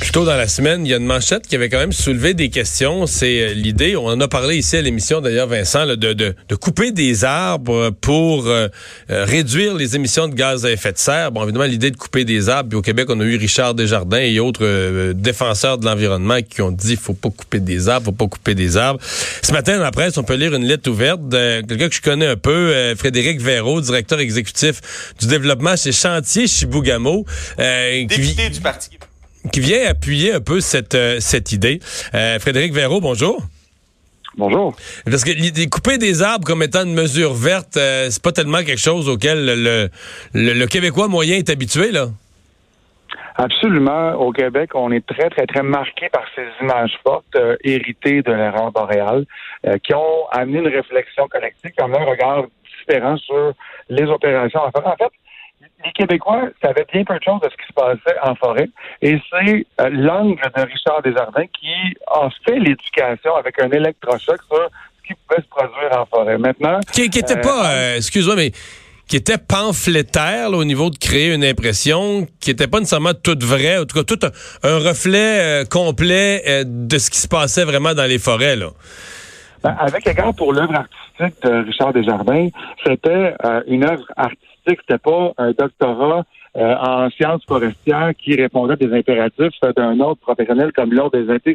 Plus tôt dans la semaine, il y a une manchette qui avait quand même soulevé des questions. C'est euh, l'idée, on en a parlé ici à l'émission d'ailleurs, Vincent, de, de, de, couper des arbres pour euh, euh, réduire les émissions de gaz à effet de serre. Bon, évidemment, l'idée de couper des arbres. Puis au Québec, on a eu Richard Desjardins et autres défenseurs de l'environnement qui ont dit faut pas couper des arbres, faut pas couper des arbres. Ce matin, dans la presse, on peut lire une lettre ouverte de quelqu'un que je connais un peu, Frédéric Véraud, directeur exécutif du développement chez Chantier Chibougamau. Député du Parti qui vient appuyer un peu cette, euh, cette idée. Euh, Frédéric Véraud, bonjour. Bonjour. Parce que couper des arbres comme étant une mesure verte, euh, c'est pas tellement quelque chose auquel le, le, Québécois moyen est habitué, là. Absolument. Au Québec, on est très, très, très marqué par ces images fortes héritées de l'erreur boréale qui ont amené une réflexion collective, comme un regard différent sur les opérations En fait, les Québécois savaient bien peu de choses de ce qui se passait en forêt. Et c'est euh, l'angle de Richard Desjardins qui a fait l'éducation avec un électrochoc sur ce qui pouvait se produire en forêt. Maintenant. Qui, était pas, euh, euh, excuse-moi, mais qui était pamphlétaire au niveau de créer une impression qui était pas nécessairement toute vraie, en tout cas tout un, reflet complet de ce qui se passait vraiment dans les forêts. Là. Ben, avec égard pour l'œuvre artistique de Richard Desjardins, c'était une œuvre artistique c'était pas un doctorat euh, en sciences forestières qui répondait à des impératifs d'un ordre professionnel comme l'ordre des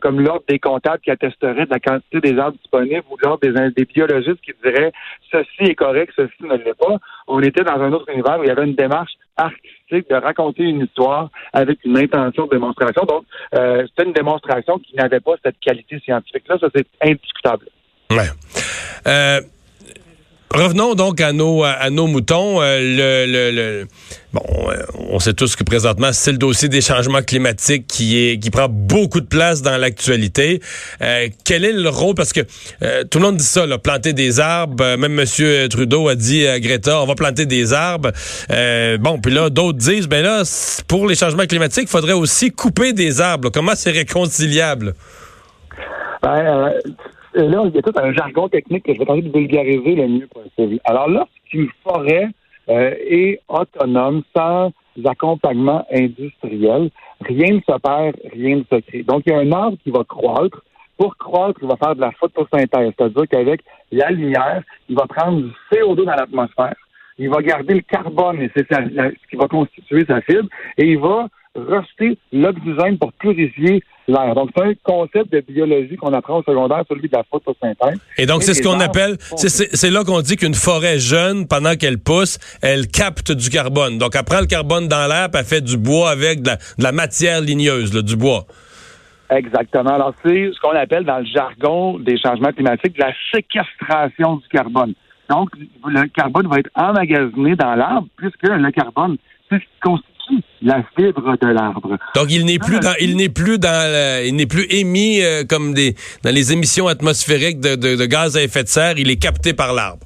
comme l'ordre des comptables qui attesterait de la quantité des arbres disponibles ou l'ordre des, biologistes qui diraient ceci est correct, ceci ne l'est pas. On était dans un autre univers où il y avait une démarche artistique de raconter une histoire avec une intention de démonstration. Donc, euh, c'était une démonstration qui n'avait pas cette qualité scientifique-là. Ça, c'est indiscutable. Ouais. Euh, Revenons donc à nos moutons. Euh, le, le, bon, euh, on sait tous que présentement c'est le dossier des changements climatiques qui est prend beaucoup de place dans l'actualité. Euh, quel est le rôle? Parce que tout le monde dit ça, là, planter des arbres. même Monsieur Trudeau a dit à Greta, on va planter des arbres. bon, puis là d'autres disent, ben là pour les changements climatiques, il faudrait aussi couper des arbres. Comment c'est réconciliable? Ben, et là, il y a tout un jargon technique que je vais tenter de vulgariser le mieux possible. Alors, lorsqu'une forêt euh, est autonome, sans accompagnement industriel, rien ne se perd, rien ne se crée. Donc, il y a un arbre qui va croître. Pour croître, il va faire de la photosynthèse, c'est-à-dire qu'avec la lumière, il va prendre du CO2 dans l'atmosphère, il va garder le carbone, et c'est ce qui va constituer sa fibre, et il va rejeter l'oxygène pour purifier l'air. Donc, c'est un concept de biologie qu'on apprend au secondaire, celui de la photosynthèse. Et donc, c'est ce qu'on appelle, c'est là qu'on dit qu'une forêt jeune, pendant qu'elle pousse, elle capte du carbone. Donc, elle prend le carbone dans l'air, puis elle fait du bois avec de la, matière ligneuse, du bois. Exactement. Alors, c'est ce qu'on appelle dans le jargon des changements climatiques la séquestration du carbone. Donc, le carbone va être emmagasiné dans l'arbre, puisque le carbone, c'est ce qui constitue la fibre de l'arbre. Donc il n'est plus dans, il n'est plus dans, il n'est plus émis euh, comme des dans les émissions atmosphériques de, gaz à effet de serre. Il est capté par l'arbre.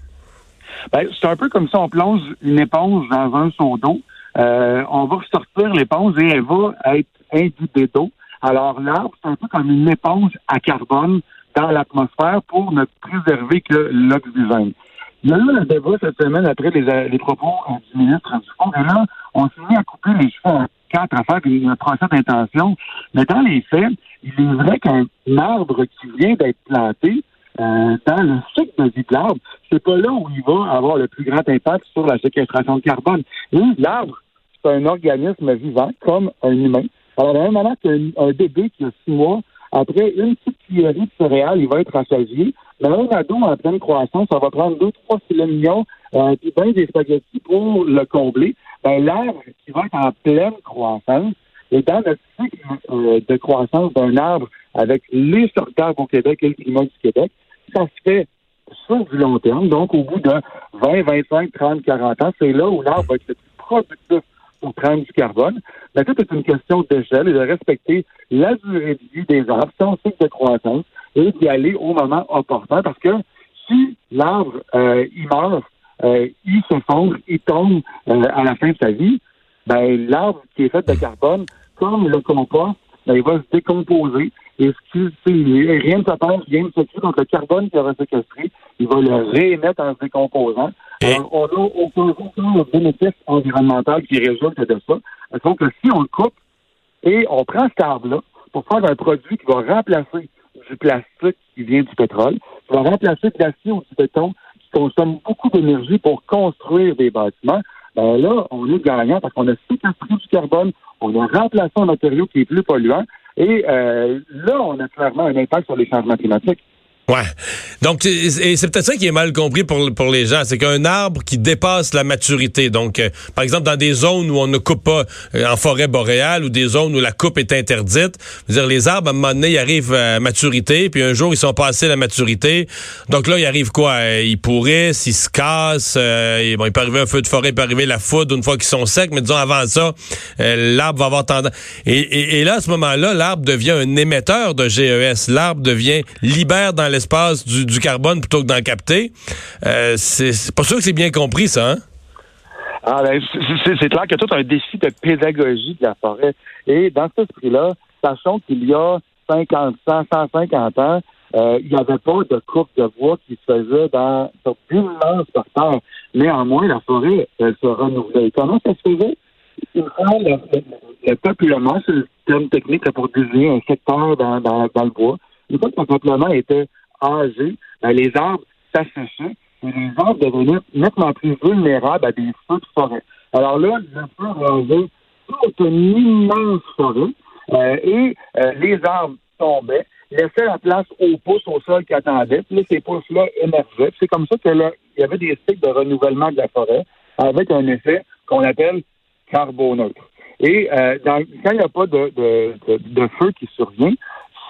Ben, c'est un peu comme si on plonge une éponge dans un seau d'eau. Euh, on va sortir l'éponge et elle va être imbibée d'eau. Alors l'arbre, c'est un peu comme une éponge à carbone dans l'atmosphère pour ne préserver que l'oxygène. Il y a eu un débat cette semaine après les, propos du ministre du Fond. Et là, on s'est mis à couper les cheveux en quatre à faire une procès d'intention. Mais dans les faits, il est vrai qu'un arbre qui vient d'être planté, euh, dans le cycle de vie de l'arbre, c'est pas là où il va avoir le plus grand impact sur la séquestration de carbone. L'arbre, c'est un organisme vivant, comme un humain. Alors, à un moment qu'un bébé qui a six mois, après une petite cuillerée de céréales, il va être rassasié. Mais un en pleine croissance, ça va prendre deux, trois filets mignons, euh, puis bien des pour le combler. Ben, l'arbre qui va être en pleine croissance, et dans le cycle euh, de croissance d'un arbre avec les sortables au Québec et le climat du Québec, ça se fait sur du long terme. Donc, au bout de 20, 25, 30, 40 ans, c'est là où l'arbre va être le plus productif pour prendre du carbone. Mais tout est une question d'échelle et de respecter la durée de vie des arbres, son cycle de croissance, et d'y aller au moment opportun parce que si l'arbre, euh, il meurt, euh, il s'effondre, il tombe euh, à la fin de sa vie, ben, l'arbre qui est fait de carbone, comme le compost, ben, il va se décomposer. Et ce qui, rien ne perd, rien ne se crée. Donc, le carbone qui va séquestré, il va le réémettre en se décomposant. Alors, on n'a aucun, aucun bénéfice environnemental qui résulte de ça. Donc, si on le coupe, et on prend cet arbre-là pour faire un produit qui va remplacer du plastique qui vient du pétrole, va remplacer de l'acier ou du béton qui consomme beaucoup d'énergie pour construire des bâtiments. Ben là, on est gagnant parce qu'on a séquestré du carbone, on a remplacé un matériau qui est plus polluant, et euh, là, on a clairement un impact sur les changements climatiques. Ouais. Donc, et c'est peut-être ça qui est mal compris pour, pour les gens. C'est qu'un arbre qui dépasse la maturité. Donc, euh, par exemple, dans des zones où on ne coupe pas euh, en forêt boréale ou des zones où la coupe est interdite, dire les arbres, à un moment donné, ils arrivent à maturité, puis un jour, ils sont passés la maturité. Donc là, il arrive quoi? Euh, ils pourrissent, ils se cassent. bon, il peut arriver un feu de forêt, il peut arriver la foudre une fois qu'ils sont secs, mais disons, avant ça, l'arbre va avoir tendance... Et, et, là, à ce moment-là, l'arbre devient un émetteur de GES. L'arbre devient, libère dans l'espace du, carbone plutôt que d'en capter. Euh, c'est pas sûr que c'est bien compris, ça, hein? Ah, ben, c'est clair a tout un défi de pédagogie de la forêt. Et dans cet esprit-là, sachant qu'il y a 50, 100, 150 ans, euh, il n'y avait pas de coupe de bois qui se faisait dans, sur d'immenses terre. Néanmoins, la forêt, elle se renouvelait. Comment ça se faisait? Le, le, peuplement, c'est le terme technique pour désigner un secteur dans le bois. Une fois que le peuplement était ben, les arbres s'asséchaient et les arbres devenaient nettement plus vulnérables à des feux de forêt. Alors là, le feu rasait toute une immense forêt euh, et euh, les arbres tombaient, laissaient la place aux pousses au sol qui attendaient, puis là, ces pousses-là émergeaient. C'est comme ça qu'il y avait des cycles de renouvellement de la forêt avec un effet qu'on appelle carboneutre. Et euh, quand il n'y a pas de, feu qui survient,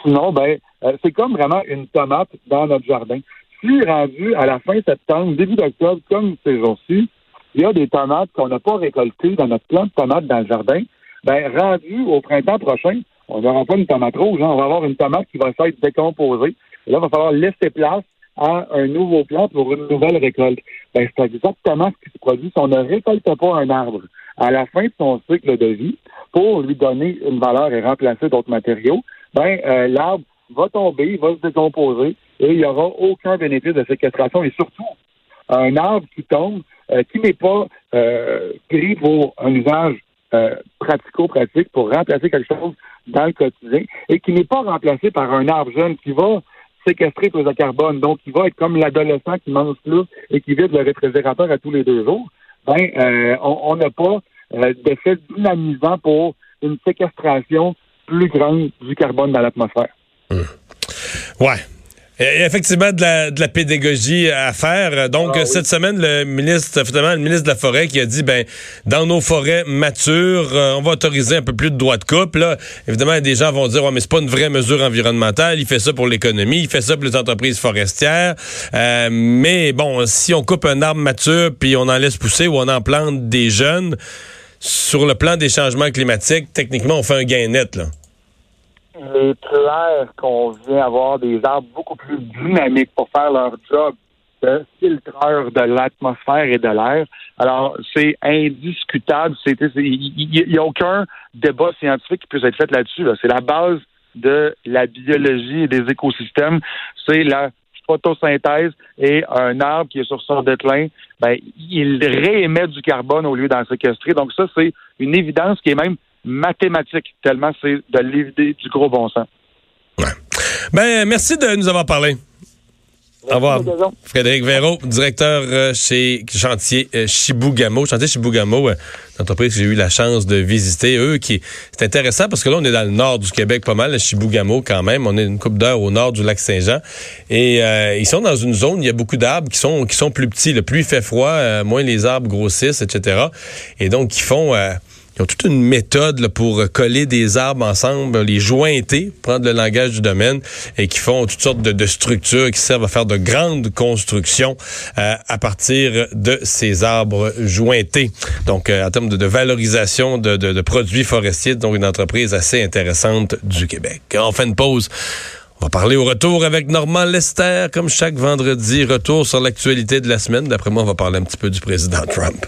sinon, ben, euh, c'est comme vraiment une tomate dans notre jardin. Si rendu à la fin septembre, début d'octobre, comme ces jours-ci, il y a des tomates qu'on n'a pas récoltées dans notre plant de tomates dans le jardin, ben rendu au printemps prochain, on n'aura pas une tomate rouge, hein. on va avoir une tomate qui va s'être décomposée. Et là, il va falloir laisser place à un nouveau plant pour une nouvelle récolte. Ben, c'est exactement ce qui se produit si on ne récolte pas un arbre à la fin de son cycle de vie pour lui donner une valeur et remplacer d'autres matériaux. Ben, euh, l'arbre va tomber, il va se décomposer et il n'y aura aucun bénéfice de séquestration et surtout un arbre qui tombe euh, qui n'est pas euh, pris pour un usage euh, pratico-pratique pour remplacer quelque chose dans le quotidien et qui n'est pas remplacé par un arbre jeune qui va séquestrer plus de carbone, donc qui va être comme l'adolescent qui mange plus et qui vide le réfrigérateur à tous les deux jours, ben on n'a pas d'effet dynamisant pour une séquestration plus grande du carbone dans l'atmosphère. Ouais. effectivement, de la, de la, pédagogie à faire. Donc, ah cette semaine, le ministre, le ministre de la Forêt qui a dit, ben, dans nos forêts matures, euh, on va autoriser un peu plus de droits de coupe. Là, évidemment, des gens vont dire, ouais, mais c'est pas une vraie mesure environnementale. Il fait ça pour l'économie, il fait ça pour les entreprises forestières. Euh, mais bon, si on coupe un arbre mature puis on en laisse pousser ou on en plante des jeunes, sur le plan des changements climatiques, techniquement, on fait un gain net, là il est clair qu'on vient avoir des arbres beaucoup plus dynamiques pour faire leur job de filtreur de l'atmosphère et de l'air. Alors, c'est indiscutable. Il n'y a aucun débat scientifique qui puisse être fait là-dessus. C'est la base de la biologie et des écosystèmes. C'est la photosynthèse et un arbre qui est sur son déclin, ben, il réémet du carbone au lieu d'en séquestrer. Donc ça, c'est une évidence qui est même mathématique, tellement c'est de l'évidé du gros bon sens. Ben, merci de nous avoir parlé. Au revoir. Frédéric Véraud, directeur euh, chez Chantier euh, Chibougamau. Chantier Chibougamau, euh, entreprise que j'ai eu la chance de visiter. Eux, qui c'est intéressant parce que là, on est dans le nord du Québec pas mal, Chibougamau quand même. On est une coupe d'heure au nord du lac Saint-Jean. Et ils sont dans une zone, il y a beaucoup d'arbres qui sont, qui sont plus petits. Le plus il fait froid, moins les arbres grossissent, etc. Et donc, ils font ils ont toute une méthode pour coller des arbres ensemble, les jointer, prendre le langage du domaine, et qui font toutes sortes de, structures qui servent à faire de grandes constructions euh, à partir de ces arbres jointés. Donc, euh, en termes de, valorisation de, produits forestiers, donc une entreprise assez intéressante du Québec. On fait une pause. On va parler au retour avec Normand Lester, comme chaque vendredi. Retour sur l'actualité de la semaine. D'après moi, on va parler un petit peu du président Trump.